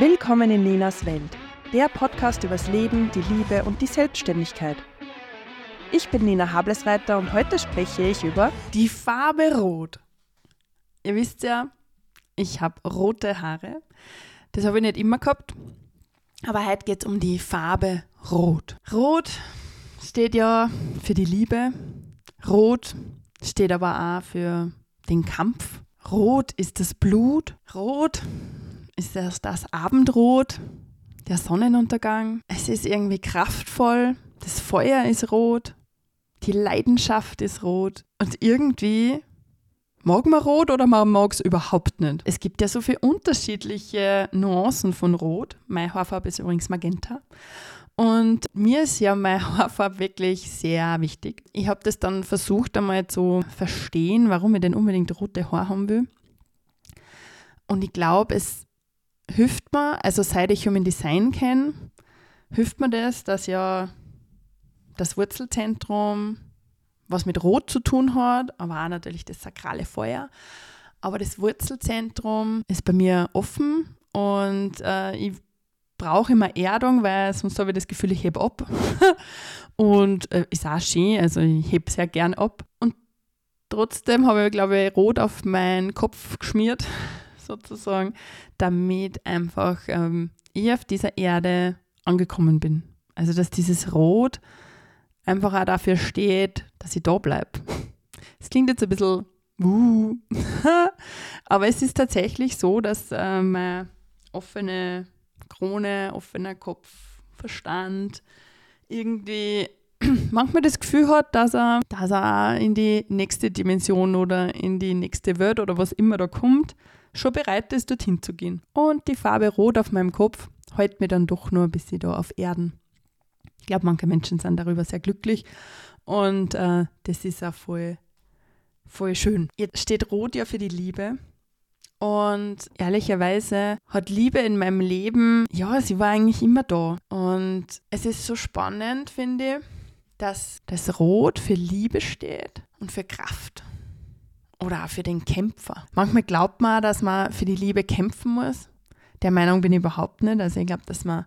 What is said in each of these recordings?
Willkommen in Ninas Welt, der Podcast übers Leben, die Liebe und die Selbstständigkeit. Ich bin Nina Hablesreiter und heute spreche ich über die Farbe Rot. Ihr wisst ja, ich habe rote Haare. Das habe ich nicht immer gehabt. Aber heute geht es um die Farbe Rot. Rot steht ja für die Liebe. Rot steht aber auch für den Kampf. Rot ist das Blut. Rot ist das, das Abendrot, der Sonnenuntergang. Es ist irgendwie kraftvoll. Das Feuer ist rot. Die Leidenschaft ist rot. Und irgendwie mag man rot oder man mag es überhaupt nicht. Es gibt ja so viele unterschiedliche Nuancen von Rot. Meine Haarfarbe ist übrigens Magenta. Und mir ist ja meine Haarfarbe wirklich sehr wichtig. Ich habe das dann versucht einmal zu verstehen, warum ich denn unbedingt rote Haare haben will. Und ich glaube, es hilft mir, also seit ich Human Design kenne, hilft mir das, dass ja das Wurzelzentrum was mit Rot zu tun hat, aber auch natürlich das sakrale Feuer. Aber das Wurzelzentrum ist bei mir offen und äh, ich brauche immer Erdung, weil sonst habe ich das Gefühl, ich hebe ab. und äh, ist auch schön, also ich hebe sehr gern ab. Und trotzdem habe ich, glaube ich, Rot auf meinen Kopf geschmiert, sozusagen, damit einfach ähm, ich auf dieser Erde angekommen bin. Also, dass dieses Rot einfach auch dafür steht, dass ich da bleibe. Es klingt jetzt ein bisschen, uh, aber es ist tatsächlich so, dass äh, meine offene Krone, offener Kopf, Verstand irgendwie manchmal das Gefühl hat, dass er, dass er in die nächste Dimension oder in die nächste Welt oder was immer da kommt, schon bereit ist, dorthin zu gehen. Und die Farbe Rot auf meinem Kopf hält mir dann doch nur ein bisschen da auf Erden. Ich glaube, manche Menschen sind darüber sehr glücklich und äh, das ist auch voll, voll schön. Jetzt steht Rot ja für die Liebe. Und ehrlicherweise hat Liebe in meinem Leben, ja, sie war eigentlich immer da. Und es ist so spannend, finde ich, dass das Rot für Liebe steht und für Kraft. Oder auch für den Kämpfer. Manchmal glaubt man, dass man für die Liebe kämpfen muss. Der Meinung bin ich überhaupt nicht. Also ich glaube, dass man,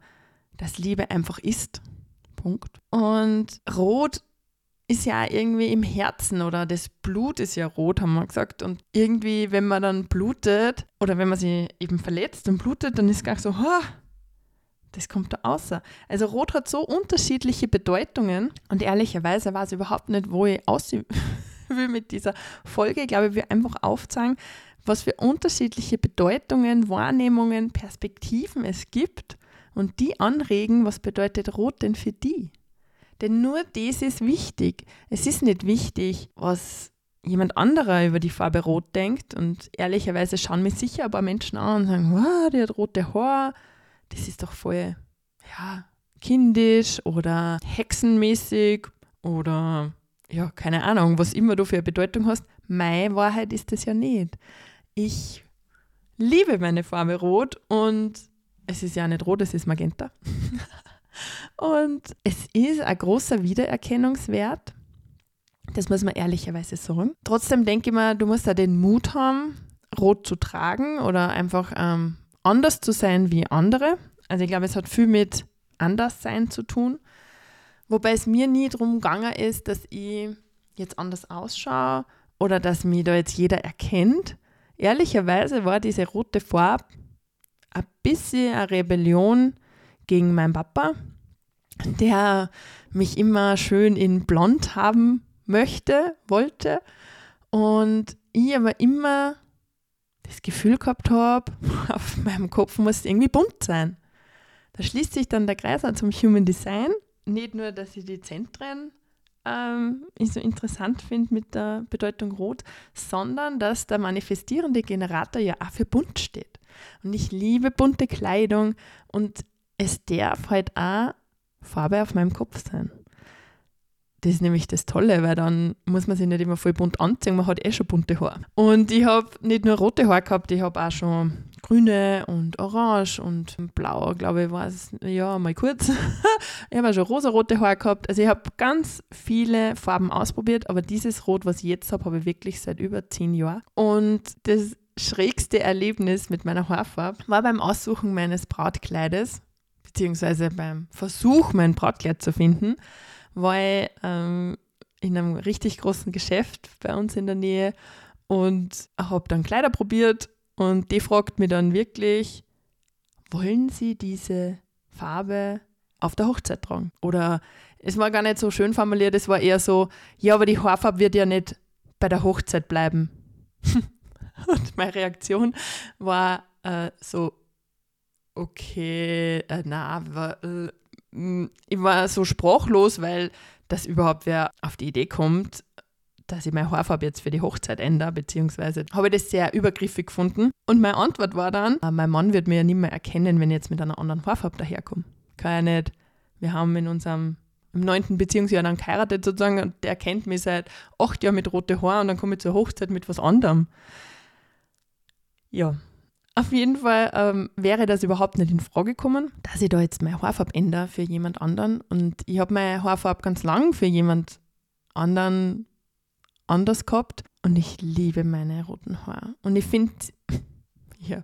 dass Liebe einfach ist. Punkt. Und Rot ist ja irgendwie im Herzen oder das Blut ist ja rot, haben wir gesagt. Und irgendwie, wenn man dann blutet oder wenn man sich eben verletzt und blutet, dann ist es gar so, oh, das kommt da außer. Also Rot hat so unterschiedliche Bedeutungen und ehrlicherweise weiß ich überhaupt nicht, wo ich aus will mit dieser Folge. Ich glaube, will einfach aufzeigen, was für unterschiedliche Bedeutungen, Wahrnehmungen, Perspektiven es gibt und die anregen, was bedeutet Rot denn für die? Denn nur das ist wichtig. Es ist nicht wichtig, was jemand anderer über die Farbe Rot denkt. Und ehrlicherweise schauen mich sicher ein paar Menschen an und sagen, wow, die hat rote Haar. Das ist doch voll, ja, kindisch oder hexenmäßig oder ja, keine Ahnung, was immer du für eine Bedeutung hast. Meine Wahrheit ist das ja nicht. Ich liebe meine Farbe Rot und es ist ja nicht rot, es ist Magenta. Und es ist ein großer Wiedererkennungswert. Das muss man ehrlicherweise sagen. Trotzdem denke ich mir, du musst da den Mut haben, rot zu tragen oder einfach ähm, anders zu sein wie andere. Also ich glaube, es hat viel mit Anderssein zu tun. Wobei es mir nie darum gegangen ist, dass ich jetzt anders ausschaue oder dass mich da jetzt jeder erkennt. Ehrlicherweise war diese rote Farbe ein bisschen eine Rebellion gegen meinen Papa, der mich immer schön in blond haben möchte, wollte. Und ich aber immer das Gefühl gehabt habe, auf meinem Kopf muss irgendwie bunt sein. Da schließt sich dann der Kreis an zum Human Design. Nicht nur, dass ich die Zentren ähm, so interessant finde mit der Bedeutung Rot, sondern dass der manifestierende Generator ja auch für bunt steht. Und ich liebe bunte Kleidung und es darf halt auch Farbe auf meinem Kopf sein. Das ist nämlich das Tolle, weil dann muss man sich nicht immer voll bunt anziehen, man hat eh schon bunte Haare. Und ich habe nicht nur rote Haare gehabt, ich habe auch schon grüne und orange und blau, glaube ich, war es, ja, mal kurz. ich habe auch schon rosa-rote Haare gehabt. Also ich habe ganz viele Farben ausprobiert, aber dieses Rot, was ich jetzt habe, habe ich wirklich seit über zehn Jahren. Und das schrägste Erlebnis mit meiner Haarfarbe war beim Aussuchen meines Brautkleides, beziehungsweise beim Versuch, mein Brautkleid zu finden, weil ähm, in einem richtig großen Geschäft bei uns in der Nähe und habe dann Kleider probiert und die fragt mich dann wirklich, wollen Sie diese Farbe auf der Hochzeit tragen? Oder es war gar nicht so schön formuliert, es war eher so, ja, aber die Haarfarbe wird ja nicht bei der Hochzeit bleiben. und meine Reaktion war äh, so, okay, äh, na, war, äh, ich war so sprachlos, weil dass überhaupt wer auf die Idee kommt, dass ich meine Haarfarbe jetzt für die Hochzeit ändere, beziehungsweise habe ich das sehr übergriffig gefunden. Und meine Antwort war dann, äh, mein Mann wird mir ja nicht mehr erkennen, wenn ich jetzt mit einer anderen Haarfarbe daherkomme. Kann ja nicht. Wir haben in unserem im neunten Beziehungsjahr dann geheiratet sozusagen und der kennt mich seit acht Jahren mit roten Haaren und dann komme ich zur Hochzeit mit was anderem. Ja, auf jeden Fall ähm, wäre das überhaupt nicht in Frage gekommen, dass ich da jetzt meine Haarfarbe ändere für jemand anderen. Und ich habe meine Haarfarbe ganz lang für jemand anderen anders gehabt. Und ich liebe meine roten Haare. Und ich finde, ja,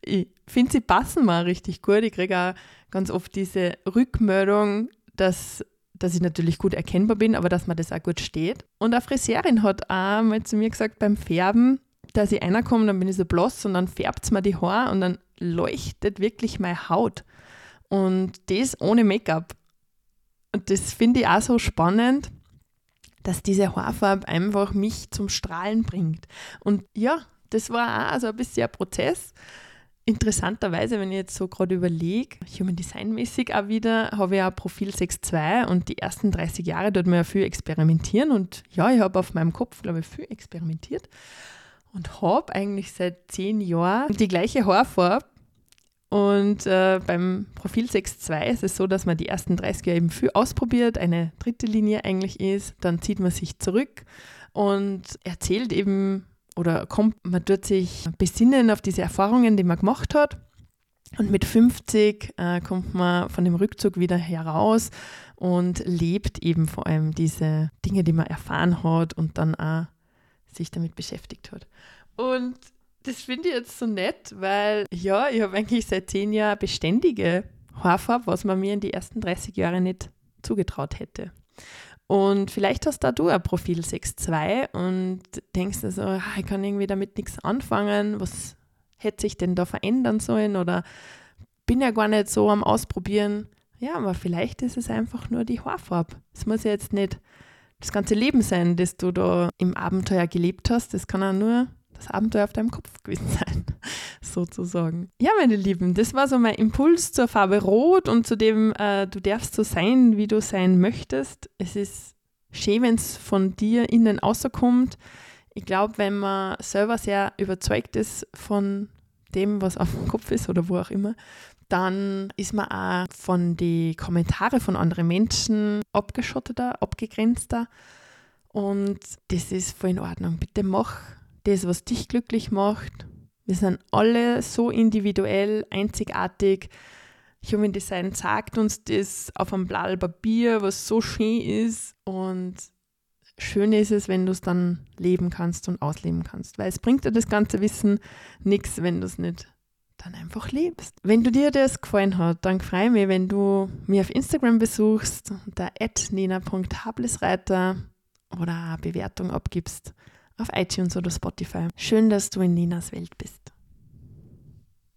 ich finde, sie passen mal richtig gut. Ich kriege auch ganz oft diese Rückmeldung, dass, dass ich natürlich gut erkennbar bin, aber dass mir das auch gut steht. Und eine Friseurin hat auch mal zu mir gesagt, beim Färben, dass ich reinkomme, dann bin ich so blass und dann färbt es mir die Haare und dann leuchtet wirklich meine Haut. Und das ohne Make-up. Und das finde ich auch so spannend, dass diese Haarfarbe einfach mich zum Strahlen bringt. Und ja, das war auch also ein bisschen ein Prozess. Interessanterweise, wenn ich jetzt so gerade überlege, Human Design mäßig auch wieder, habe ich auch Profil 6.2 und die ersten 30 Jahre dort mir ja viel experimentieren und ja, ich habe auf meinem Kopf, glaube ich, viel experimentiert und habe eigentlich seit zehn Jahren die gleiche Haarfarbe. Und äh, beim Profil 6.2 ist es so, dass man die ersten 30 Jahre eben viel ausprobiert, eine dritte Linie eigentlich ist, dann zieht man sich zurück und erzählt eben oder kommt, man tut sich besinnen auf diese Erfahrungen, die man gemacht hat. Und mit 50 äh, kommt man von dem Rückzug wieder heraus und lebt eben vor allem diese Dinge, die man erfahren hat und dann auch sich damit beschäftigt hat. Und das finde ich jetzt so nett, weil ja, ich habe eigentlich seit zehn Jahren beständige Haarfarbe, was man mir in die ersten 30 Jahre nicht zugetraut hätte. Und vielleicht hast da du ein Profil 6.2 und denkst dir so, ah, ich kann irgendwie damit nichts anfangen, was hätte sich denn da verändern sollen oder bin ja gar nicht so am Ausprobieren. Ja, aber vielleicht ist es einfach nur die Haarfarbe. Es muss ja jetzt nicht das ganze Leben sein, das du da im Abenteuer gelebt hast. Das kann auch nur das Abenteuer auf deinem Kopf gewesen sein, sozusagen. Ja, meine Lieben, das war so mein Impuls zur Farbe Rot und zu dem, äh, du darfst so sein, wie du sein möchtest. Es ist schön, wenn es von dir innen außerkommt. Ich glaube, wenn man selber sehr überzeugt ist von dem, was auf dem Kopf ist oder wo auch immer, dann ist man auch von den Kommentaren von anderen Menschen abgeschotteter, abgegrenzter. Und das ist voll in Ordnung. Bitte mach das, was dich glücklich macht. Wir sind alle so individuell, einzigartig. Human Design sagt uns das auf einem Blatt Papier, was so schön ist. Und schön ist es, wenn du es dann leben kannst und ausleben kannst. Weil es bringt dir das ganze Wissen nichts, wenn du es nicht dann einfach lebst. Wenn du dir das gefallen hat, dann freue ich mich, wenn du mir auf Instagram besuchst, unter nina.hablesreiter oder eine Bewertung abgibst auf iTunes oder Spotify. Schön, dass du in Ninas Welt bist.